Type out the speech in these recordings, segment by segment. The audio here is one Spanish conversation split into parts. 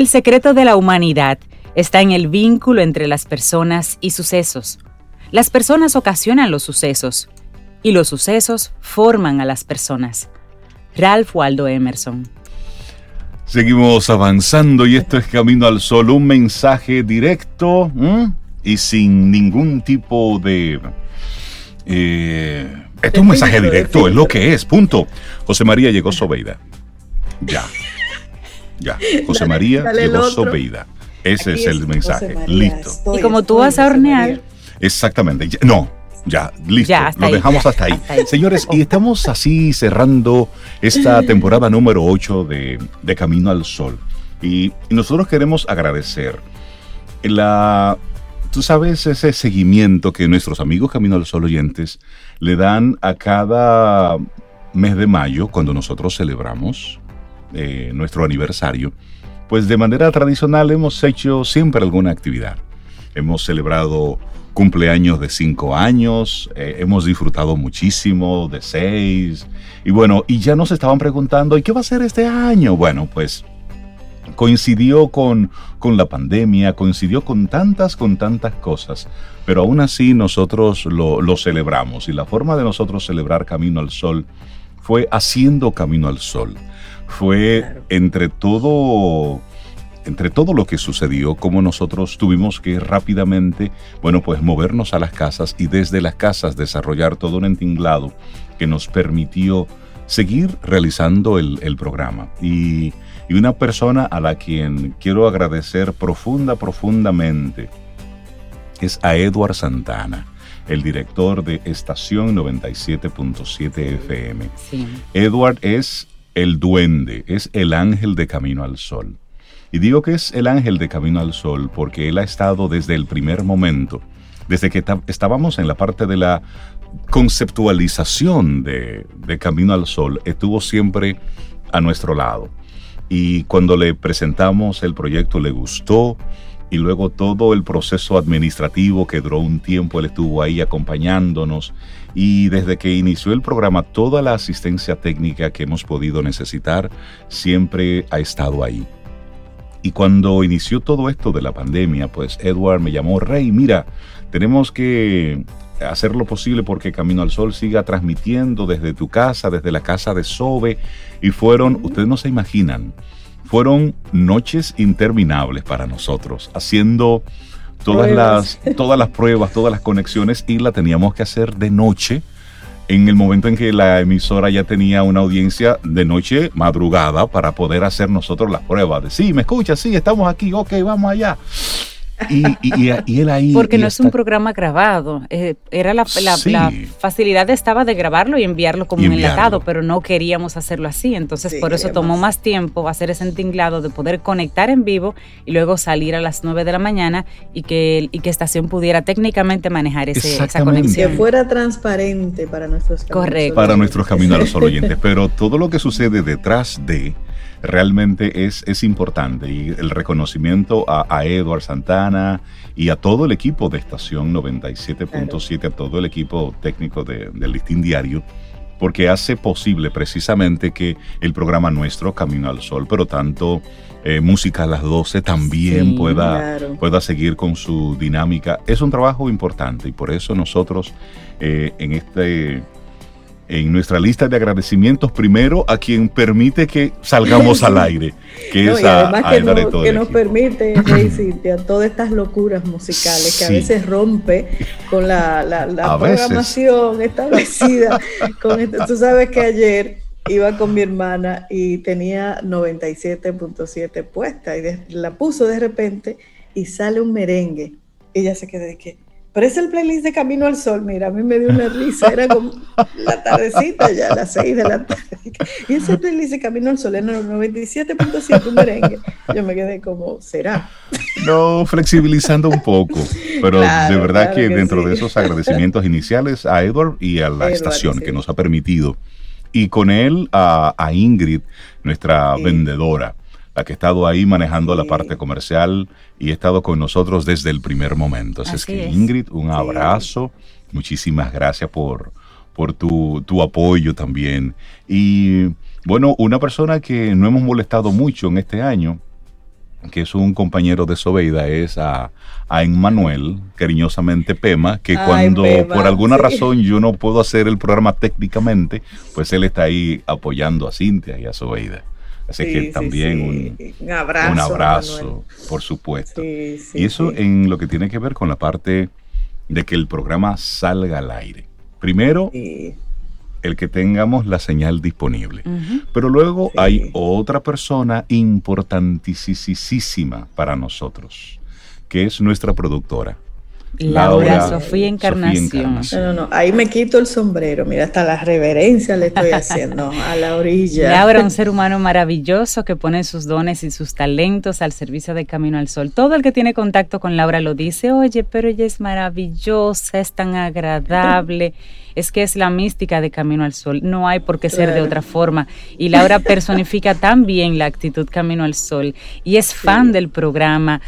El secreto de la humanidad está en el vínculo entre las personas y sucesos. Las personas ocasionan los sucesos y los sucesos forman a las personas. Ralph Waldo Emerson. Seguimos avanzando y esto es Camino al Sol, un mensaje directo y sin ningún tipo de... Eh, esto es un mensaje directo, es lo que es, punto. José María llegó Sobeida. Ya. Ya. José María llegó Sobeida. Ese es, el mensaje. Listo. y como tú vas a hornear. Exactamente. No, ya, listo. Lo dejamos hasta ahí. Señores, y estamos así cerrando esta temporada número 8 de, de Camino al Sol. Y, nosotros queremos agradecer la, tú sabes, ese seguimiento que nuestros amigos Camino al Sol oyentes le dan a cada mes de mayo, cuando nosotros celebramos eh, nuestro aniversario, pues de manera tradicional hemos hecho siempre alguna actividad. Hemos celebrado cumpleaños de cinco años, eh, hemos disfrutado muchísimo de seis, y bueno, y ya nos estaban preguntando, ¿y qué va a ser este año? Bueno, pues coincidió con, con la pandemia, coincidió con tantas, con tantas cosas, pero aún así nosotros lo, lo celebramos, y la forma de nosotros celebrar Camino al Sol fue haciendo Camino al Sol, fue entre todo entre todo lo que sucedió, como nosotros tuvimos que rápidamente, bueno, pues movernos a las casas y desde las casas desarrollar todo un entinglado que nos permitió seguir realizando el, programa. Y, y, una persona a la quien quiero agradecer profunda, profundamente es a Edward Santana el director de Estación 97.7 FM. Edward es el duende, es el ángel de Camino al Sol. Y digo que es el ángel de Camino al Sol porque él ha estado desde el primer momento, desde que estábamos en la parte de la conceptualización de, Camino al Sol, estuvo siempre a nuestro lado. Y cuando le presentamos el proyecto le gustó y luego todo el proceso administrativo que duró un tiempo, él estuvo ahí acompañándonos y desde que inició el programa toda la asistencia técnica que hemos podido necesitar siempre ha estado ahí. Y cuando inició todo esto de la pandemia, pues Edward me llamó, Rey, mira, tenemos que hacer lo posible porque Camino al Sol siga transmitiendo desde tu casa, desde la casa de Sobe. Y fueron, ustedes no se imaginan, fueron noches interminables para nosotros, haciendo todas las, todas las pruebas, todas las conexiones y la teníamos que hacer de noche en el momento en que la emisora ya tenía una audiencia de noche madrugada para poder hacer nosotros las pruebas de sí, me escucha, sí, estamos aquí, ok, vamos allá. Y, él ahí. Porque no es un programa grabado. Eh, era la, facilidad estaba de grabarlo y enviarlo como un enlatado, pero no queríamos hacerlo así. Entonces, por eso tomó más tiempo hacer ese tinglado de poder conectar en vivo y luego salir a las 9 de la mañana y que, y que estación pudiera técnicamente manejar ese, esa conexión. Que fuera transparente para nuestros caminos. Correcto. Para nuestros caminos a los oyentes. pero todo lo que sucede detrás de realmente es, es importante y el reconocimiento a, a Edward Santana y a todo el equipo de Estación 97.7, a todo el equipo técnico del Listín Diario, porque hace posible precisamente que el programa nuestro, Camino al Sol, pero tanto eh, Música a las 12 también pueda, pueda seguir con su dinámica. Es un trabajo importante y por eso nosotros eh, en este en nuestra lista de agradecimientos primero a quien permite que salgamos al aire, que es a, que, nos permite, a todas estas locuras musicales que a veces rompe con la, programación establecida. con esto. Tú sabes que ayer iba con mi hermana y tenía 97.7 puesta y la puso de repente y sale un merengue. Ella se queda de que pero es el playlist de Camino al Sol, mira, a mí me dio una risa, era como la tardecita ya, las 6 de la tarde. Y ese playlist de Camino al Sol era 97.7 merengue. Yo me quedé como, ¿será? No, flexibilizando un poco, pero de verdad que, dentro de esos agradecimientos iniciales a Edward y a la estación que nos ha permitido, y con él a, Ingrid, nuestra vendedora la que ha estado ahí manejando la parte comercial y ha estado con nosotros desde el primer momento. Así, es que Ingrid, un abrazo, muchísimas gracias por, por tu, tu, apoyo también. Y bueno, una persona que no hemos molestado mucho en este año que es un compañero de Sobeida, es a, a Emmanuel, cariñosamente Pema, que cuando por alguna razón yo no puedo hacer el programa técnicamente, pues él está ahí apoyando a Cintia y a Sobeida. Así que también un, abrazo, un abrazo por supuesto. y eso en lo que tiene que ver con la parte de que el programa salga al aire. Primero, el que tengamos la señal disponible. Pero luego hay otra persona importantísima para nosotros, que es nuestra productora. Laura, Sofía, Encarnación. No, no, no, ahí me quito el sombrero. Mira, hasta la reverencia le estoy haciendo a la orilla. Laura, un ser humano maravilloso que pone sus dones y sus talentos al servicio de Camino al Sol. Todo el que tiene contacto con Laura lo dice, oye, pero ella es maravillosa, es tan agradable es que es la mística de Camino al Sol, no hay por qué ser de otra forma. Y Laura personifica tan bien la actitud Camino al Sol y es fan del programa,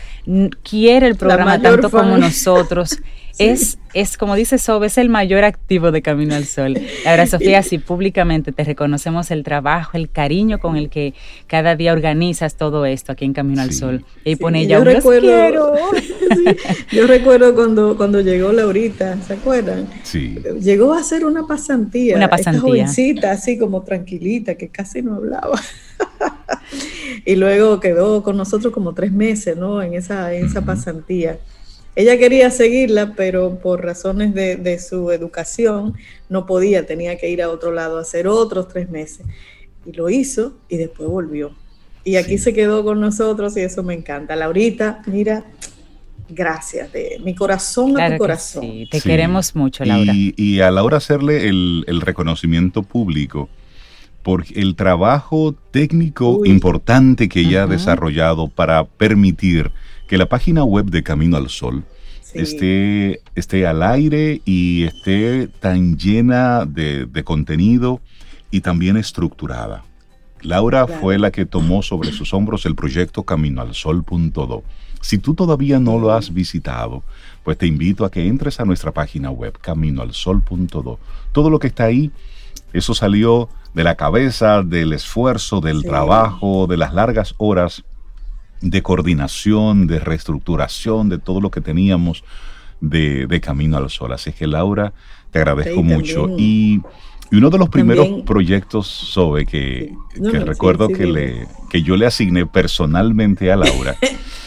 quiere el programa tanto como nosotros. Es, es, como dice Sobe, es el mayor activo de Camino al Sol. Ahora, Sofía, si públicamente te reconocemos el trabajo, el cariño con el que cada día organizas todo esto aquí en Camino al Sol. Y pone ella, yo recuerdo, yo recuerdo cuando, cuando llegó Laurita, ¿se acuerdan? Sí. Llegó a hacer una pasantía. Una pasantía. Esta jovencita, así como tranquilita, que casi no hablaba. y luego quedó con nosotros como tres meses, ¿no? En esa, en esa pasantía. Ella quería seguirla, pero por razones de, su educación no podía, tenía que ir a otro lado a hacer otros tres meses. Y lo hizo y después volvió. Y aquí se quedó con nosotros y eso me encanta. Laurita, mira, gracias, de mi corazón a tu corazón. Sí, te queremos mucho, Laura. Y, a Laura hacerle el, reconocimiento público por el trabajo técnico importante que ella ha desarrollado para permitir que la página web de Camino al Sol esté, esté al aire y esté tan llena de, contenido y también estructurada. Laura fue la que tomó sobre sus hombros el proyecto Camino al Sol.do. Si tú todavía no lo has visitado, pues te invito a que entres a nuestra página web caminoalsol.do. Todo lo que está ahí, eso salió de la cabeza, del esfuerzo, del trabajo, de las largas horas de coordinación, de reestructuración, de todo lo que teníamos de, Camino al Sol. Así que Laura, te agradezco mucho. Y, uno de los primeros proyectos, Sobe, que, recuerdo que, le, que yo le asigné personalmente a Laura,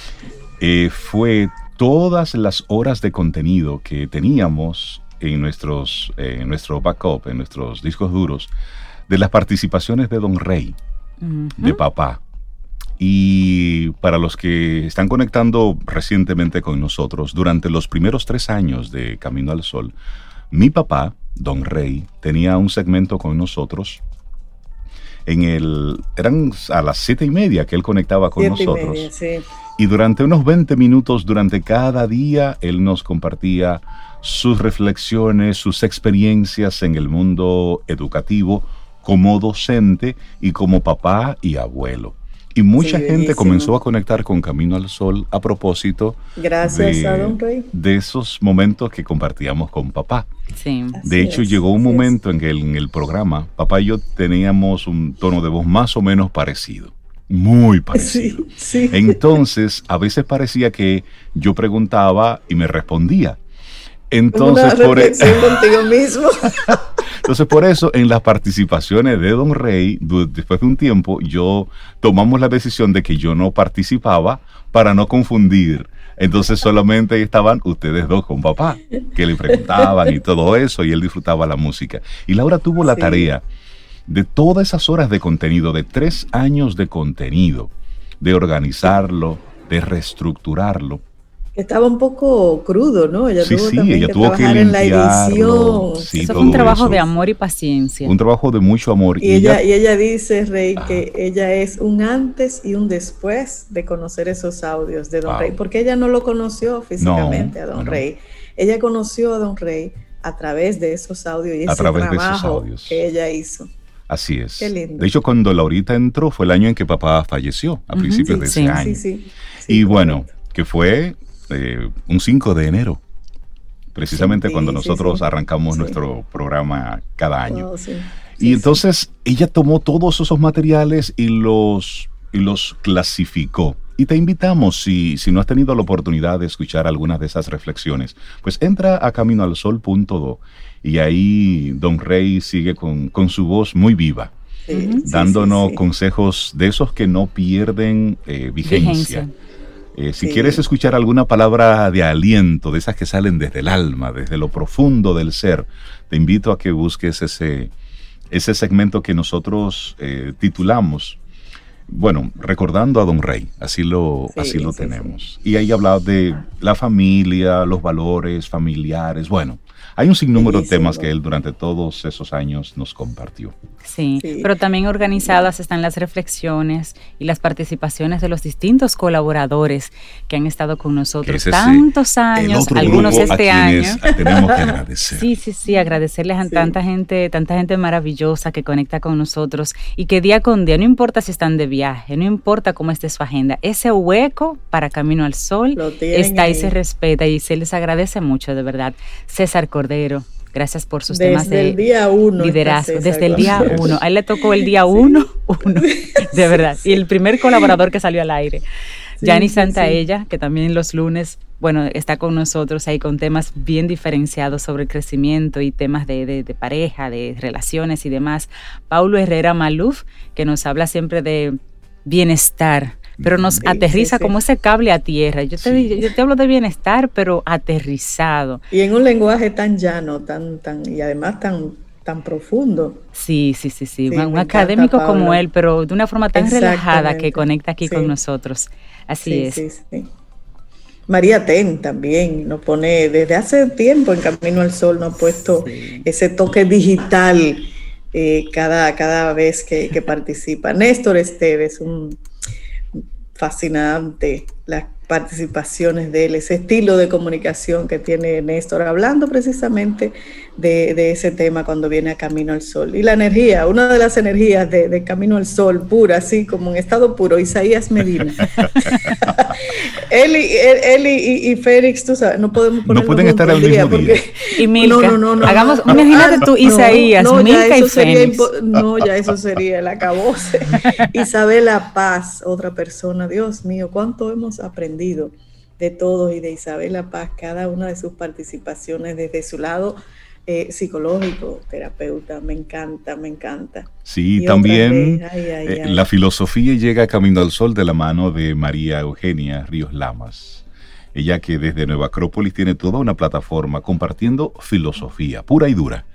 eh, fue todas las horas de contenido que teníamos en, nuestros, eh, en nuestro backup, en nuestros discos duros, de las participaciones de Don Rey, de papá. Y para los que están conectando recientemente con nosotros, durante los primeros tres años de Camino al Sol, mi papá, Don Rey, tenía un segmento con nosotros. En el, eran a las siete y media que él conectaba con nosotros. Y, y durante unos 20 minutos, durante cada día, él nos compartía sus reflexiones, sus experiencias en el mundo educativo como docente y como papá y abuelo. Y mucha gente comenzó a conectar con Camino al Sol a propósito Gracias de, a Don Rey. de esos momentos que compartíamos con papá. Sí. De hecho, llegó un momento en que en el programa, papá y yo teníamos un tono de voz más o menos parecido. Muy parecido. Sí, Entonces, a veces parecía que yo preguntaba y me respondía. Entonces, por e- contigo mismo. Entonces, por eso, en las participaciones de Don Rey, después de un tiempo, yo tomamos la decisión de que yo no participaba para no confundir. Entonces solamente estaban ustedes dos con papá, que le preguntaban y todo eso, y él disfrutaba la música. Y Laura tuvo la tarea de todas esas horas de contenido, de tres años de contenido, de organizarlo, de reestructurarlo estaba un poco crudo, ¿no? Ella tuvo sí, ella que tuvo que en la edición. eso fue un trabajo de amor y paciencia. Un trabajo de mucho amor. Y, ella, y ella dice, Rey, que ella es un antes y un después de conocer esos audios de Don Rey, porque ella no lo conoció físicamente a Don Rey. Ella conoció a Don Rey a través de esos audios y ese trabajo que ella hizo. Así es. Qué lindo. De hecho, cuando Laurita entró fue el año en que papá falleció, a principios de ese año. Sí, sí. y bueno, que fue eh, un 5 de enero, precisamente cuando nosotros arrancamos nuestro programa cada año. Oh, y entonces ella tomó todos esos materiales y los, y los clasificó. Y te invitamos, si, si no has tenido la oportunidad de escuchar algunas de esas reflexiones, pues entra a caminoalsol.do y ahí Don Rey sigue con, su voz muy viva, dándonos consejos de esos que no pierden eh, vigencia. Eh, si quieres escuchar alguna palabra de aliento, de esas que salen desde el alma, desde lo profundo del ser, te invito a que busques ese, ese segmento que nosotros eh, titulamos bueno, recordando a Don Rey, así lo, así lo tenemos. Y ahí hablaba de la familia, los valores familiares, bueno, hay un sinnúmero de temas que él durante todos esos años nos compartió. Sí, pero también organizadas están las reflexiones y las participaciones de los distintos colaboradores que han estado con nosotros tantos años, algunos este año. Tenemos que agradecer. Sí, sí, sí, agradecerles a tanta gente, tanta gente maravillosa que conecta con nosotros y que día con día, no importa si están de viaje, no importa cómo esté su agenda, ese hueco para Camino al Sol está y se respeta y se les agradece mucho, de verdad. César Cordero Gracias por sus temas de día liderazgo. Desde el día uno. A él le tocó el día uno, uno, de verdad. Y el primer colaborador que salió al aire. Sí, Santa ella que también los lunes, bueno, está con nosotros ahí con temas bien diferenciados sobre el crecimiento y temas de, de, de pareja, de relaciones y demás. Paulo Herrera Maluf, que nos habla siempre de bienestar, pero nos aterriza como ese cable a tierra. Yo te, yo te hablo de bienestar, pero aterrizado. Y en un lenguaje tan llano, tan, tan, y además tan, tan profundo. Sí, sí, sí, sí. un, académico como él, pero de una forma tan relajada que conecta aquí con nosotros. Así es. María Ten también nos pone, desde hace tiempo en Camino al Sol nos ha puesto ese toque digital eh, cada, cada vez que, que participa. Néstor Esteves, un fascinante las participaciones de él, ese estilo de comunicación que tiene Néstor, hablando precisamente de, ese tema cuando viene a Camino al Sol. Y la energía, una de las energías de, Camino al Sol, pura, así como en estado puro, Isaías Medina. él, y, él, y, Félix, tú sabes, no podemos No pueden estar al mismo día. Y Milka. No, no, no, Hagamos, imagínate tú, Isaías, no, Milka y Félix. No, ya eso sería el acabose. Isabela Paz, otra persona, Dios mío, cuánto hemos aprendido de todos y de Isabela Paz, cada una de sus participaciones desde su lado eh, psicológico, terapeuta, me encanta, me encanta. Sí, también eh, la filosofía llega Camino al Sol de la mano de María Eugenia Ríos Lamas. Ella que desde Nueva Acrópolis tiene toda una plataforma compartiendo filosofía pura y dura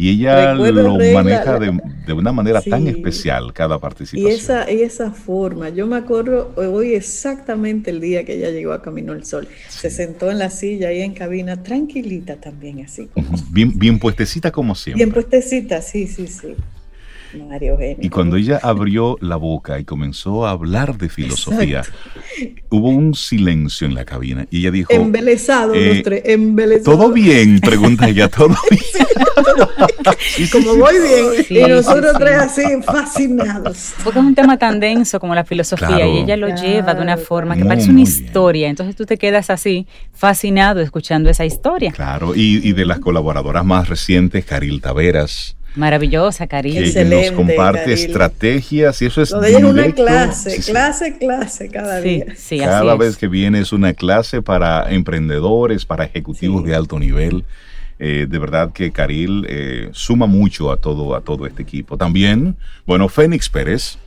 y ella lo maneja de, una manera tan especial cada participación. Y esa, y esa forma, yo me acuerdo hoy exactamente el día que ella llegó a Camino al Sol. Se sentó en la silla ahí en cabina, tranquilita también, así. Bien, bien puestecita como siempre. Bien puestecita, sí, sí, sí. Y cuando ella abrió la boca y comenzó a hablar de filosofía, hubo un silencio en la cabina y ella dijo... Embelesado los eh, tres, embelesado. ¿Todo bien? Pregunta ella, ¿todo bien? como voy bien. y nosotros tres así, fascinados. Porque es un tema tan denso como la filosofía y ella lo lleva de una forma que parece una historia. Entonces tú te quedas así, fascinado escuchando esa historia. Claro, y, y de las colaboradoras más recientes, Caril Taveras, Maravillosa, Karina. Que, nos comparte estrategias y eso es. Lo de ella es una clase, clase, clase cada día. cada vez que viene es una clase para emprendedores, para ejecutivos de alto nivel. Eh, de verdad que Caril eh, suma mucho a todo, a todo este equipo. También, bueno, Fénix Pérez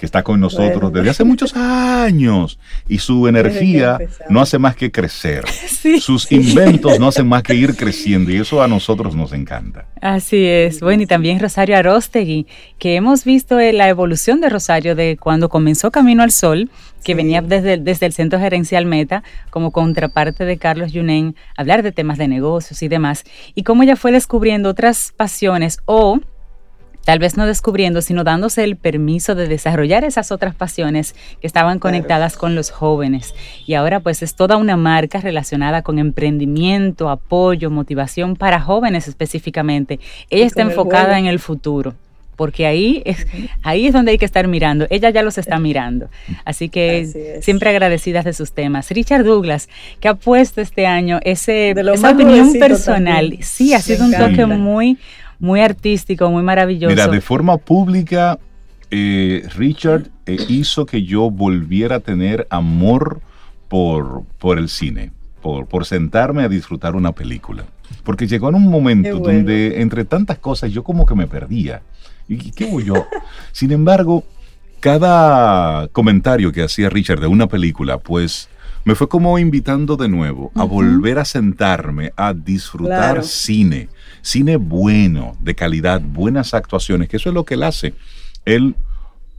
que está con nosotros desde hace muchos años y su energía no hace más que crecer. Sus inventos no hacen más que ir creciendo y eso a nosotros nos encanta. Así es. Bueno, y también Rosario Arostegui, que hemos visto la evolución de Rosario de cuando comenzó Camino al Sol, que venía desde, desde el Centro Gerencial Meta como contraparte de Carlos Yunen, hablar de temas de negocios y demás, y cómo ella fue descubriendo otras pasiones o tal vez no descubriendo, sino dándose el permiso de desarrollar esas otras pasiones que estaban conectadas con los jóvenes. Y ahora pues es toda una marca relacionada con emprendimiento, apoyo, motivación para jóvenes específicamente. Ella está enfocada en el futuro porque ahí es, ahí es donde hay que estar mirando. Ella ya los está mirando. Así que siempre agradecidas de sus temas. Richard Douglas, que ha puesto este año ese, esa opinión personal. Sí, ha sido un toque muy, muy artístico, muy maravilloso. Mira, de forma pública eh, Richard eh, hizo que yo volviera a tener amor por, por el cine, por, por sentarme a disfrutar una película. Porque llegó en un momento donde entre tantas cosas yo como que me perdía. ¿Y qué hago yo? Sin embargo, cada comentario que hacía Richard de una película, pues me fue como invitando de nuevo a volver a sentarme a disfrutar cine, cine bueno, de calidad, buenas actuaciones, que eso es lo que él hace. Él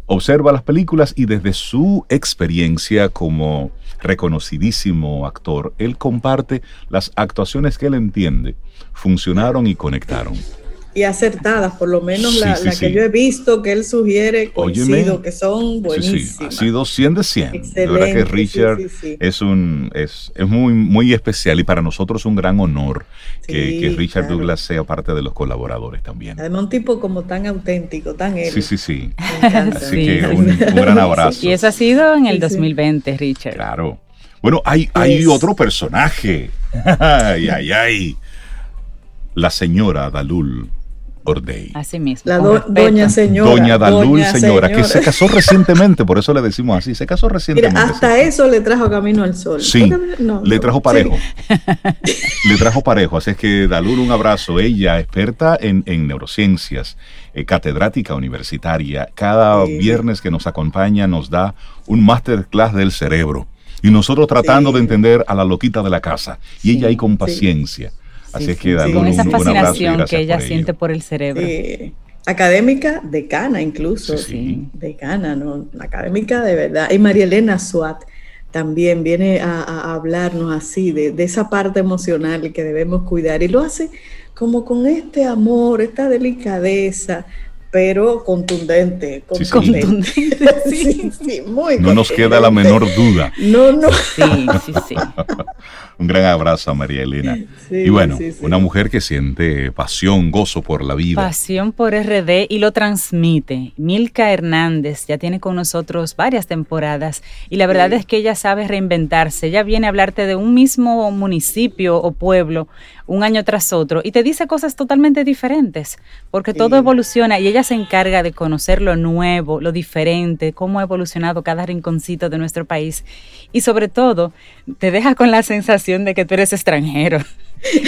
observa las películas y desde su experiencia como reconocidísimo actor, él comparte las actuaciones que él entiende funcionaron y conectaron y acertadas, por lo menos la, que yo he visto que él sugiere, coincido, que son buenísimas. Ha sido 100 de 100. De verdad que Richard es un es, es, muy, muy especial y para nosotros un gran honor que, Richard Douglas sea parte de los colaboradores también. Además, un tipo como tan auténtico, tan él. Sí, sí, sí. Así que un, gran abrazo. Y eso ha sido en el 2020, Richard. Claro. Bueno, hay, hay otro personaje. ay, ay, ay. La señora Dalul Ordey. Así mismo. La doña señora. Doña Dalul, señora, que se casó recientemente, por eso le decimos así, se casó recientemente. hasta eso le trajo Camino al Sol. Sí, le trajo parejo. le trajo parejo, así es que Dalul, un abrazo. Ella, experta en, neurociencias, eh, catedrática universitaria, cada viernes que nos acompaña nos da un masterclass del cerebro. Y nosotros tratando de entender a la loquita de la casa. Y ella ahí con paciencia Así es que Con esa fascinación que ella siente por el cerebro. académica decana incluso, sí. decana, ¿no? Académica de verdad. Y María Elena Suat también viene a, hablarnos así de, esa parte emocional que debemos cuidar y lo hace como con este amor, esta delicadeza, pero contundente. contundente. Sí, sí, muy No nos queda la menor duda. No, no. Sí, sí, sí. Un gran abrazo a María Elena. y bueno, una mujer que siente pasión, gozo por la vida. Pasión por RD y lo transmite. Milka Hernández ya tiene con nosotros varias temporadas y la verdad es que ella sabe reinventarse. Ella viene a hablarte de un mismo municipio o pueblo un año tras otro y te dice cosas totalmente diferentes porque todo evoluciona y ella se encarga de conocer lo nuevo, lo diferente, cómo ha evolucionado cada rinconcito de nuestro país y sobre todo te deja con la sensación de que tú eres extranjero.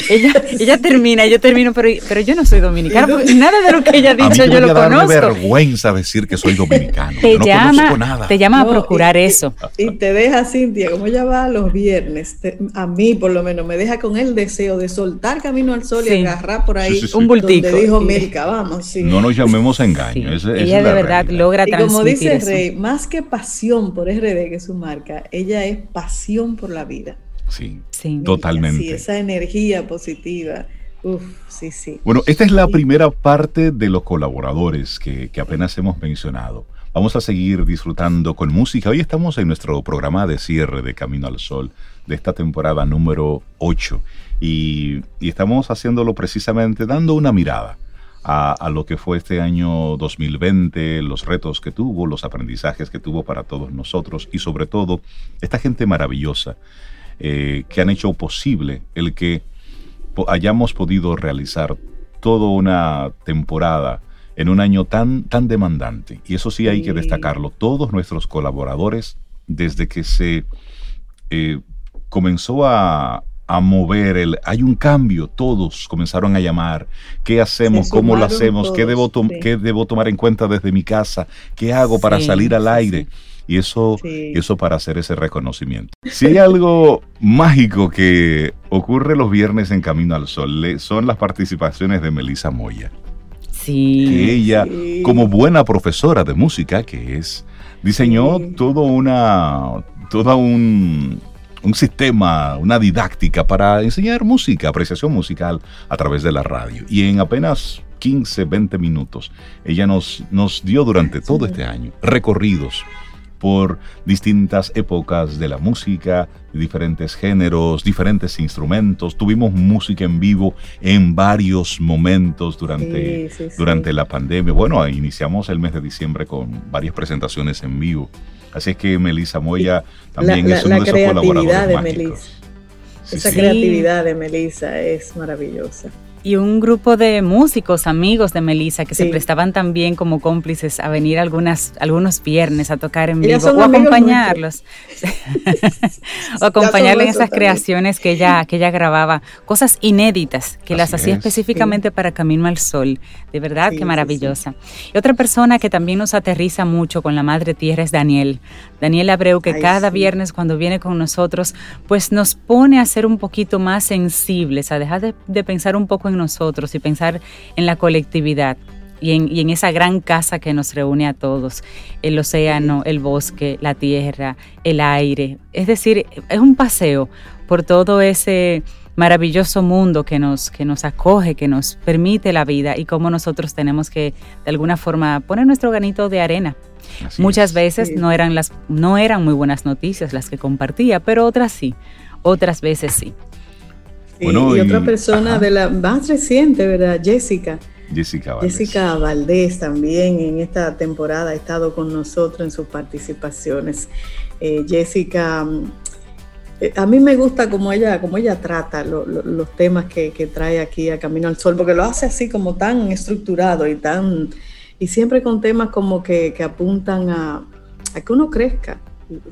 Ella, ella termina, yo termino, pero, pero yo no soy dominicana, porque nada de lo que ella ha dicho yo lo conozco. Me vergüenza decir que soy dominicano. Te llama, te llama a procurar eso. Y te deja, Cintia, como ella va los viernes, a mí por lo menos me deja con el deseo de soltar camino al sol y agarrar por ahí un bultico. Donde dijo Mirka, vamos. No nos llamemos engaño. ella de verdad logra transmitir Y como dice Rey, más que pasión por RD, que es su marca, ella es pasión por la vida. Sí, totalmente. Sí, esa energía positiva. Uf, sí, sí. Bueno, esta es la primera parte de los colaboradores que, apenas hemos mencionado. Vamos a seguir disfrutando con música. Hoy estamos en nuestro programa de cierre de Camino al Sol de esta temporada número 8 y, estamos haciéndolo precisamente dando una mirada a, a, lo que fue este año 2020, los retos que tuvo, los aprendizajes que tuvo para todos nosotros y sobre todo esta gente maravillosa eh, que han hecho posible el que hayamos podido realizar toda una temporada en un año tan, tan demandante. Y eso sí hay que destacarlo. Todos nuestros colaboradores, desde que se eh, comenzó a, mover el hay un cambio, todos comenzaron a llamar, ¿qué hacemos? ¿Cómo lo hacemos? ¿Qué, debo ¿Qué debo tomar en cuenta desde mi casa? ¿Qué hago para salir al aire? Y eso, eso para hacer ese reconocimiento. Si hay algo mágico que ocurre los viernes en Camino al Sol, son las participaciones de Melissa Moya. Sí. Que ella, como buena profesora de música que es, diseñó todo una, toda un, un sistema, una didáctica para enseñar música, apreciación musical a través de la radio. Y en apenas 15, 20 minutos, ella nos, nos dio durante todo este año recorridos por distintas épocas de la música, diferentes géneros, diferentes instrumentos. Tuvimos música en vivo en varios momentos durante, durante la pandemia. Bueno, iniciamos el mes de diciembre con varias presentaciones en vivo. Así es que Melissa Moya también es uno de esos colaboradores de. Esa creatividad de Melissa es maravillosa. Y un grupo de músicos, amigos de Melissa, que se prestaban también como cómplices a venir algunas, algunos viernes a tocar en vivo o acompañarlos. o acompañarle en esas creaciones que ella, que ella grababa, cosas inéditas, que las hacía específicamente para Camino al Sol. De verdad, qué maravillosa. Y otra persona que también nos aterriza mucho con la Madre Tierra es Daniel. Daniel Abreu, que cada viernes cuando viene con nosotros, pues nos pone a ser un poquito más sensibles, a dejar de, de pensar un poco en nosotros y pensar en la colectividad. Y en, esa gran casa que nos reúne a todos, el océano, el bosque, la tierra, el aire. Es decir, es un paseo por todo ese maravilloso mundo que nos, que nos acoge, que nos permite la vida y cómo nosotros tenemos que de alguna forma poner nuestro granito de arena. Muchas veces no, eran las, no eran muy buenas noticias las que compartía, pero otras sí, otras veces sí y, otra persona de la más reciente, ¿verdad? Jessica. Jessica Valdés. Jessica Valdés también en esta temporada ha estado con nosotros en sus participaciones. Eh, Jessica, a mí me gusta como ella, como ella trata los temas que, trae aquí a Camino al Sol, porque lo hace así como tan estructurado y tan y siempre con temas como que, apuntan a, que uno crezca.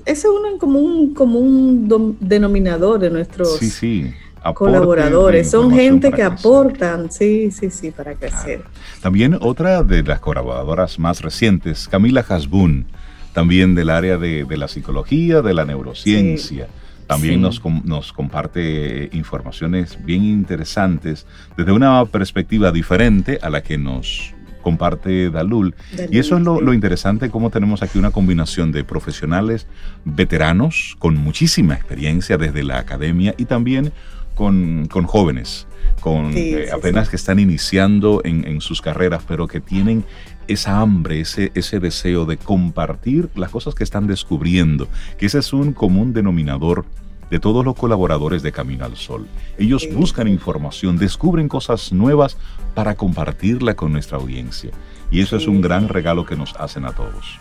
Ese es uno como un, como un denominador de nuestros sí, sí colaboradores, son gente que aportan, sí, sí, sí, para crecer. También otra de las colaboradoras más recientes, Camila Hasbun, también del área de, la psicología, de la neurociencia. También nos, nos, comparte informaciones bien interesantes desde una perspectiva diferente a la que nos comparte Dalul. y eso es lo, lo, interesante, cómo tenemos aquí una combinación de profesionales veteranos con muchísima experiencia desde la academia y también con, jóvenes, con eh, apenas que están iniciando en, sus carreras, pero que tienen esa hambre, ese, ese deseo de compartir las cosas que están descubriendo, que ese es un común denominador de todos los colaboradores de Camino al Sol. Ellos buscan información, descubren cosas nuevas para compartirla con nuestra audiencia. Y eso es un gran regalo que nos hacen a todos.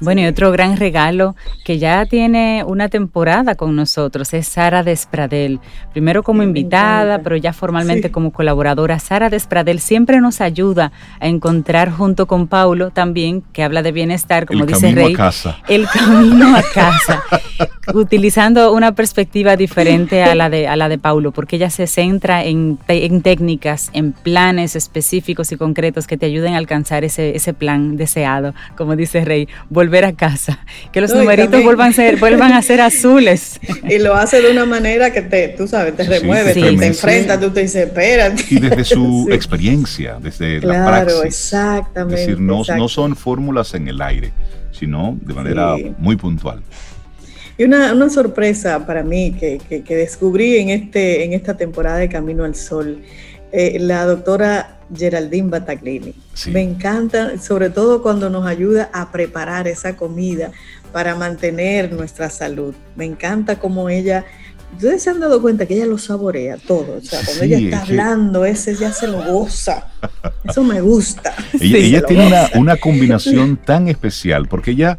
Bueno, y otro gran regalo que ya tiene una temporada con nosotros es Sara Despradel. Primero como invitada, pero ya formalmente como colaboradora. Sara Despradel siempre nos ayuda a encontrar junto con Paulo también, que habla de bienestar, como dice Rey, el camino a casa, utilizando una perspectiva diferente a la de, a la de Paulo, porque ella se centra en, en técnicas, en planes específicos y concretos que te ayuden a alcanzar ese, ese plan deseado, como dice Rey. Volver a casa, que los numeritos vuelvan, ser, vuelvan a ser azules. Y lo hace de una manera que te, tú sabes, te remueve, te, enfrenta, tú te dices, espérate. Y desde su experiencia, desde la praxis. Claro, exactamente. Es decir, no, no son fórmulas en el aire, sino de manera muy puntual. Y una, una, sorpresa para mí que, que, descubrí en, este, en esta temporada de Camino al Sol, eh, la doctora Geraldine Bataglini. Me encanta, sobre todo cuando nos ayuda a preparar esa comida para mantener nuestra salud. Me encanta cómo ella, ustedes se han dado cuenta que ella lo saborea todo. O sea, cuando ella está hablando, ese ya se lo goza. Eso me gusta. ella, tiene una, una combinación tan especial porque ella,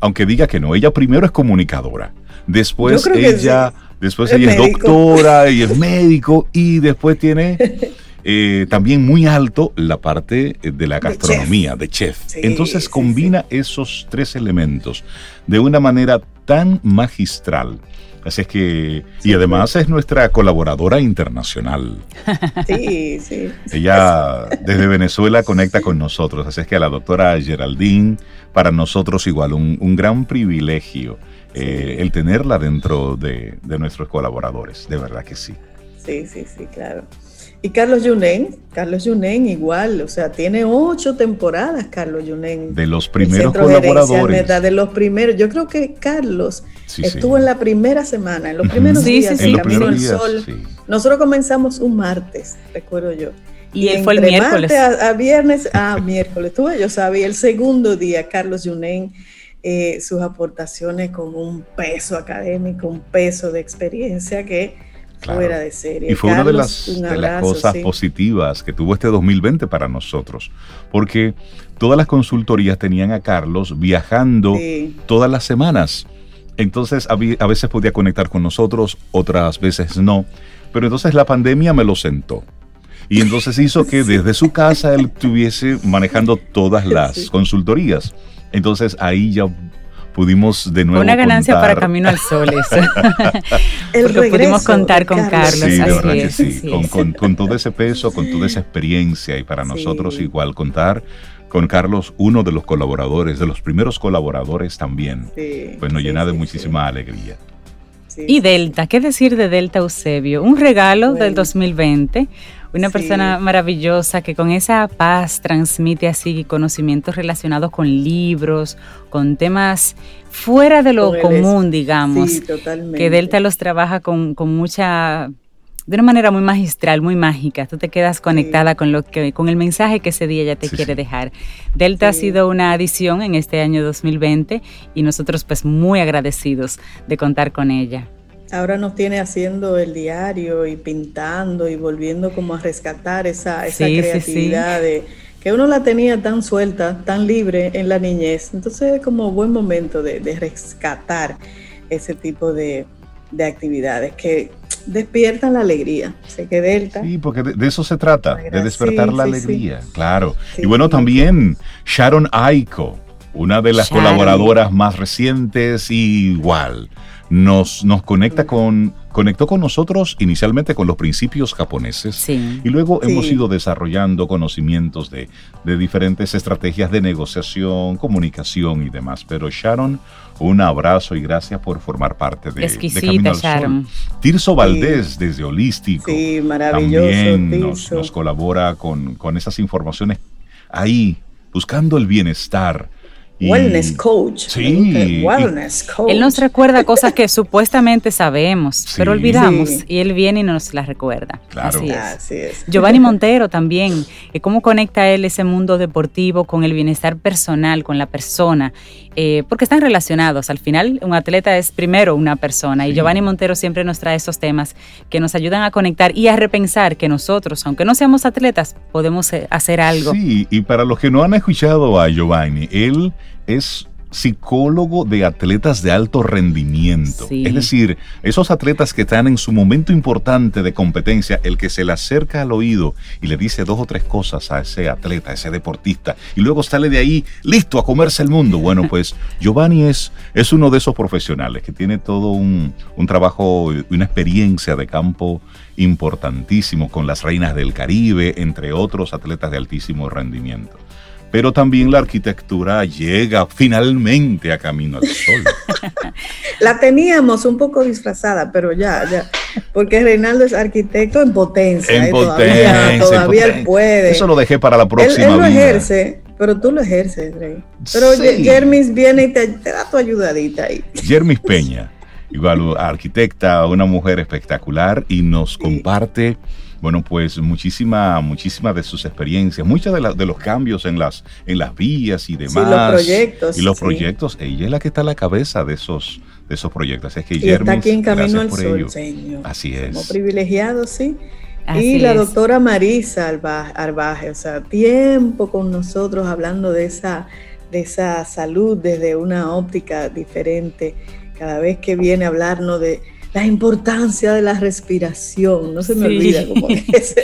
aunque diga que no, ella primero es comunicadora. Después ella, después ella es doctora y es médico y después tiene Eh, también muy alto la parte eh, de la gastronomía, de chef. Entonces combina esos tres elementos de una manera tan magistral. Así es que, y además es nuestra colaboradora internacional. Sí, sí. Ella desde Venezuela conecta con nosotros. Así es que a la doctora Geraldine, para nosotros igual, un, gran privilegio eh, el tenerla dentro de, de nuestros colaboradores. De verdad que sí. Sí, sí, sí, claro. Y Carlos Yunen, Carlos Yunen igual, o sea, tiene ocho temporadas Carlos Yunen. De los primeros colaboradores. De, los primeros. Yo creo que Carlos estuvo en la primera semana, en los primeros días en Camino al Sol. Nosotros comenzamos un martes, recuerdo yo. Y, él fue el miércoles. A, viernes, a miércoles, tú yo sabía, el segundo día, Carlos Yunen, eh, sus aportaciones con un peso académico, un peso de experiencia que fuera de serie. Y fue una de las, cosas positivas que tuvo este 2020 para nosotros, porque todas las consultorías tenían a Carlos viajando todas las semanas. Entonces a veces podía conectar con nosotros, otras veces no. Pero entonces la pandemia me lo sentó. Y entonces hizo que desde su casa él estuviese manejando todas las consultorías. Entonces ahí ya pudimos de nuevo. Una ganancia para Camino al Sol, eso. Porque pudimos contar con Carlos. Sí, así es, sí. Con, con, todo ese peso, con toda esa experiencia y para nosotros igual contar con Carlos, uno de los colaboradores, de los primeros colaboradores también, pues nos llena de muchísima alegría. Y Delta, ¿qué decir de Delta Eusebio? Un regalo del 2020, una persona maravillosa que con esa paz transmite así conocimientos relacionados con libros, con temas fuera de lo común, digamos. Que Delta los trabaja con, con mucha de una manera muy magistral, muy mágica. Tú te quedas conectada con lo que, con el mensaje que ese día ya te quiere dejar. Delta ha sido una adición en este año 2020 y nosotros pues muy agradecidos de contar con ella. Ahora nos tiene haciendo el diario y pintando y volviendo como a rescatar esa, esa creatividad de que uno la tenía tan suelta, tan libre en la niñez. Entonces es como buen momento de, rescatar ese tipo de, de actividades que despiertan la alegría. Sé que Delta. Sí, porque de, eso se trata, de despertar la alegría, claro. y bueno, también Sharon Aiko, una de las colaboradoras más recientes, igual. Nos, nos conecta con, conectó con nosotros inicialmente con los principios japoneses y luego hemos ido desarrollando conocimientos de, de diferentes estrategias de negociación, comunicación y demás. Pero Sharon un abrazo y gracias por formar parte de, de Camino al Sol. Tirso Valdés desde Holístico. Sí, maravilloso. También nos, colabora con, con esas informaciones ahí, buscando el bienestar Wellness coach. Sí. Wellness coach. Él nos recuerda cosas que supuestamente sabemos, pero olvidamos y él viene y nos las recuerda. Claro. Así es. Giovanni Montero también, cómo conecta él ese mundo deportivo con el bienestar personal, con la persona, eh, porque están relacionados. Al final, un atleta es primero una persona y Giovanni Montero siempre nos trae esos temas que nos ayudan a conectar y a repensar que nosotros, aunque no seamos atletas, podemos eh, hacer algo. Sí, y para los que no han escuchado a Giovanni, él es psicólogo de atletas de alto rendimiento. Es decir, esos atletas que están en su momento importante de competencia, el que se le acerca al oído y le dice dos o tres cosas a ese atleta, a ese deportista, y luego sale de ahí listo a comerse el mundo. Bueno, pues Giovanni es, es uno de esos profesionales que tiene todo un, un trabajo una experiencia de campo importantísimo con las reinas del Caribe, entre otros atletas de altísimo rendimiento pero también la arquitectura llega finalmente a Camino al Sol. la teníamos un poco disfrazada, pero ya, ya, porque Reinaldo es arquitecto en potencia. En potencia. Todavía, él puede. Eso lo dejé para la próxima. Él, él lo ejerce, pero tú lo ejerces, Rey. Pero Jermis viene y te, da tu ayudadita ahí. Jermis Peña, igual arquitecta, una mujer espectacular y nos comparte bueno, pues muchísima, muchísimas de sus experiencias, muchos de, de, los cambios en las, en las vías y demás. Sí, los proyectos. Y los proyectos, ella es la que está a la cabeza de esos, de esos proyectos. Es que y está aquí en Camino al Sol, señor. Así es. Como privilegiado, sí. y la doctora Marisa Arbaje, o sea, tiempo con nosotros hablando de esa, de esa salud desde una óptica diferente. Cada vez que viene a hablarnos de la importancia de la respiración, no se me olvida cómo es.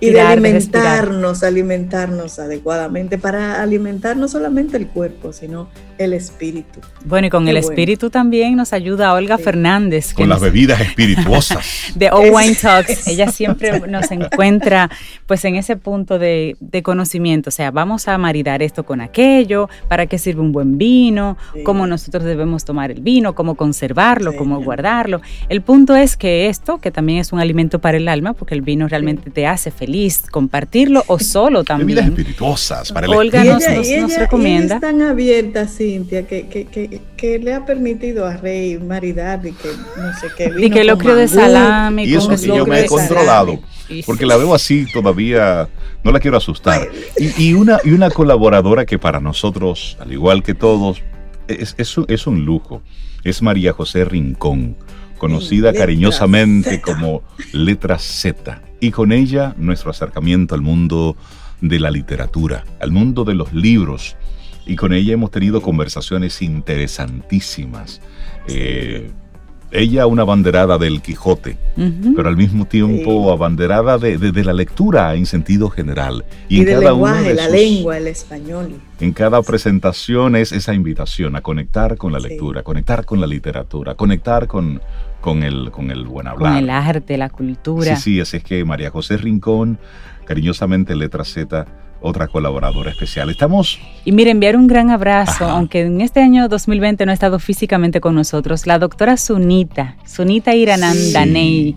y de alimentarnos, alimentarnos adecuadamente para alimentar no solamente el cuerpo, sino el espíritu. Bueno, y con el espíritu también nos ayuda Olga Fernández. Con las bebidas espirituosas. de O Wine Talks. Ella siempre nos encuentra pues en ese punto de, conocimiento. O sea, vamos a maridar esto con aquello, para qué sirve un buen vino, cómo nosotros debemos tomar el vino, cómo conservarlo, cómo guardarlo. El punto es que esto, que también es un alimento para el alma, porque el vino realmente te hace feliz, compartirlo o solo también. Bebidas espirituosas para el Olga nos, nos, recomienda. están abiertas, sí que, que, le ha permitido a Rey maridar y que no sé qué. y que lo creo de salami. Y eso sí yo me he controlado. Porque la veo así todavía, no la quiero asustar. Y, una, y una colaboradora que para nosotros, al igual que todos, es, es, un lujo. Es María José Rincón, conocida cariñosamente como Letra Z. Y con ella nuestro acercamiento al mundo de la literatura, al mundo de los libros, y con ella hemos tenido conversaciones interesantísimas. Eh, ella una abanderada del Quijote, pero al mismo tiempo abanderada de, la lectura en sentido general. Y, en del cada lenguaje, la lengua, el español. En cada presentación es esa invitación a conectar con la lectura, conectar con la literatura, conectar con, con, el, con el buen hablar. Con el arte, la cultura. Sí, sí, así es que María José Rincón, cariñosamente Letra Z, otra colaboradora especial. Estamos... Y mire, enviar un gran abrazo, aunque en este año 2020 no ha estado físicamente con nosotros, la doctora Sunita, Sunita Iranandanei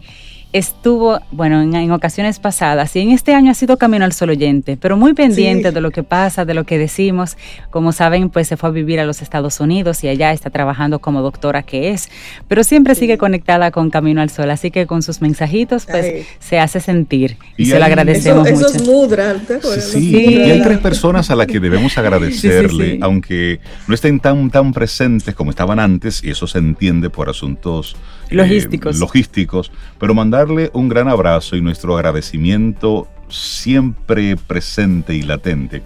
estuvo, bueno, en, ocasiones pasadas y en este año ha sido Camino al Sol oyente, pero muy pendiente de lo que pasa, de lo que decimos. Como saben, pues se fue a vivir a los Estados Unidos y allá está trabajando como doctora que es, pero siempre sigue conectada con Camino al Sol, así que con sus mensajitos, pues se hace sentir y, se lo agradecemos mucho. Eso es mudra, sí, y hay tres personas a las que debemos agradecerle, aunque no estén tan, tan presentes como estaban antes, y eso se entiende por asuntos eh, logísticos. logísticos, pero mandarle un gran abrazo y nuestro agradecimiento siempre presente y latente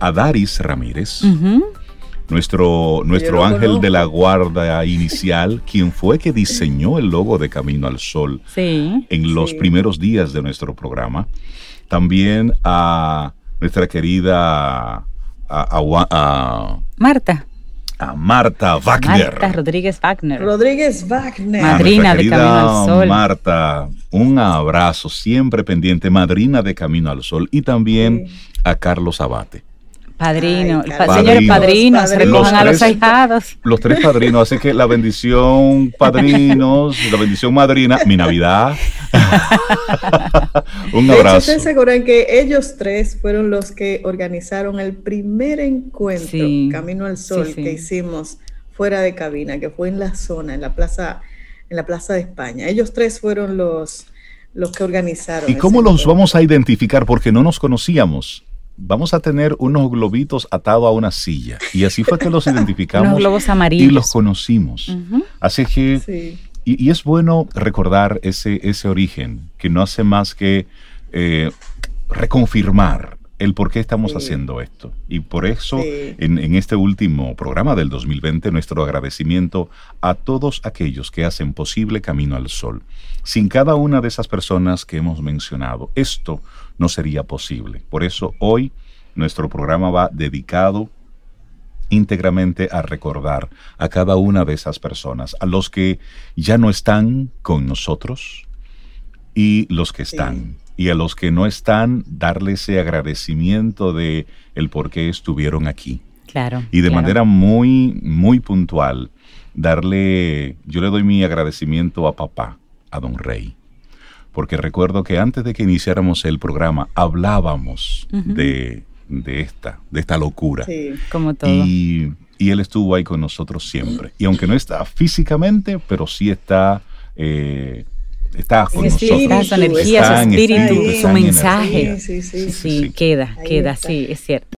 a Daris Ramírez. Nuestro, nuestro ángel de la guarda inicial, quien fue que diseñó el logo de Camino al Sol en los primeros días de nuestro programa. También a nuestra querida a, Marta a Marta Wagner. Marta Rodríguez Wagner. Rodríguez Wagner. Madrina de Camino al Sol. Marta, un abrazo siempre pendiente, madrina de Camino al Sol. Y también a Carlos Abate. Padrino, señores padrinos, recojan a los ahijados. Los tres padrinos, así que la bendición padrinos, la bendición madrina, mi Navidad. Un abrazo. ¿Ustedes se acuerdan que ellos tres fueron los que organizaron el primer encuentro Camino al Sol que hicimos fuera de cabina, que fue en la zona, en la plaza, en la plaza de España. Ellos tres fueron los, los que organizaron. ¿Y cómo los vamos a identificar? Porque no nos conocíamos vamos a tener unos globitos atados a una silla. Y así fue que los identificamos y los conocimos. Así que, y, es bueno recordar ese, ese origen, que no hace más que eh, reconfirmar el por qué estamos haciendo esto. Y por eso, en, en, este último programa del 2020, nuestro agradecimiento a todos aquellos que hacen posible Camino al Sol. Sin cada una de esas personas que hemos mencionado, esto no sería posible. Por eso hoy nuestro programa va dedicado íntegramente a recordar a cada una de esas personas, a los que ya no están con nosotros y los que están y a los que no están, darle ese agradecimiento de el por qué estuvieron aquí. Claro. Y de manera muy, muy puntual, darle, yo le doy mi agradecimiento a papá, a don Rey, porque recuerdo que antes de que iniciáramos el programa hablábamos de, de, esta, de esta locura. Sí, como todo. Y, y, él estuvo ahí con nosotros siempre. Y aunque no está físicamente, pero sí está... Eh, está con nosotros. Está su energía, su espíritu, su mensaje. Sí, sí, sí. sí, queda, queda, sí, es cierto.